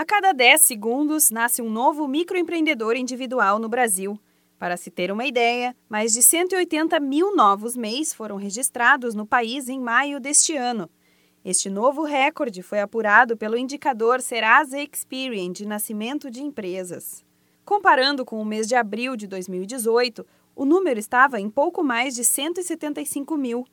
A cada 10 segundos nasce um novo microempreendedor individual no Brasil. Para se ter uma ideia, mais de 180 mil novos MEIs foram registrados no país em maio deste ano. Este novo recorde foi apurado pelo indicador Serasa Experian de nascimento de empresas. Comparando com o mês de abril de 2018, o número estava em pouco mais de 175 mil.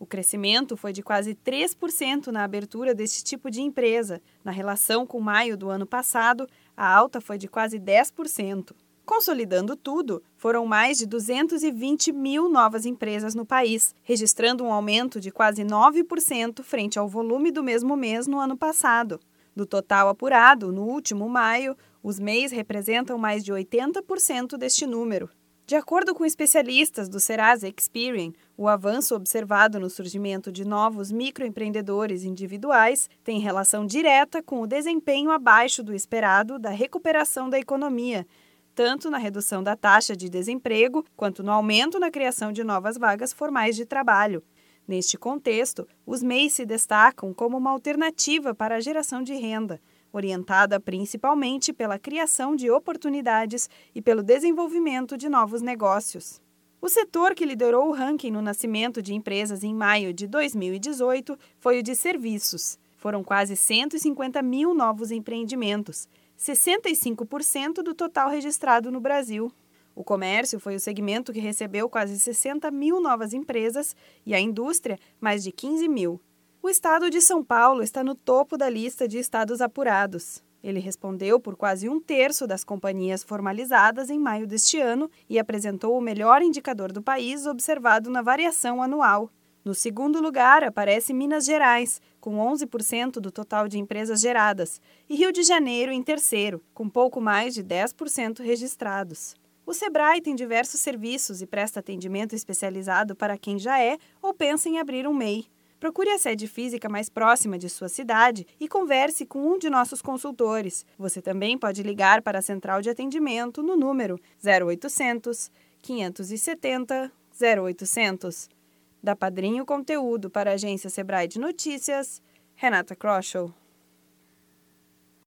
O crescimento foi de quase 3% na abertura deste tipo de empresa. Na relação com maio do ano passado, a alta foi de quase 10%. Consolidando tudo, foram mais de 220 mil novas empresas no país, registrando um aumento de quase 9% frente ao volume do mesmo mês no ano passado. Do total apurado, no último maio, os MEIs representam mais de 80% deste número. De acordo com especialistas do Serasa Experian, o avanço observado no surgimento de novos microempreendedores individuais tem relação direta com o desempenho abaixo do esperado da recuperação da economia, tanto na redução da taxa de desemprego quanto no aumento na criação de novas vagas formais de trabalho. Neste contexto, os MEIs se destacam como uma alternativa para a geração de renda, orientada principalmente pela criação de oportunidades e pelo desenvolvimento de novos negócios. O setor que liderou o ranking no nascimento de empresas em maio de 2018 foi o de serviços. Foram quase 150 mil novos empreendimentos, 65% do total registrado no Brasil. O comércio foi o segmento que recebeu quase 60 mil novas empresas e a indústria, mais de 15 mil. O estado de São Paulo está no topo da lista de estados apurados. Ele respondeu por quase um terço das companhias formalizadas em maio deste ano e apresentou o melhor indicador do país observado na variação anual. No segundo lugar aparece Minas Gerais, com 11% do total de empresas geradas, e Rio de Janeiro em terceiro, com pouco mais de 10% registrados. O Sebrae tem diversos serviços e presta atendimento especializado para quem já é ou pensa em abrir um MEI. Procure a sede física mais próxima de sua cidade e converse com um de nossos consultores. Você também pode ligar para a central de atendimento no número 0800 570 0800. Da Padrinho Conteúdo para a agência Sebrae de Notícias, Renata Kroschel.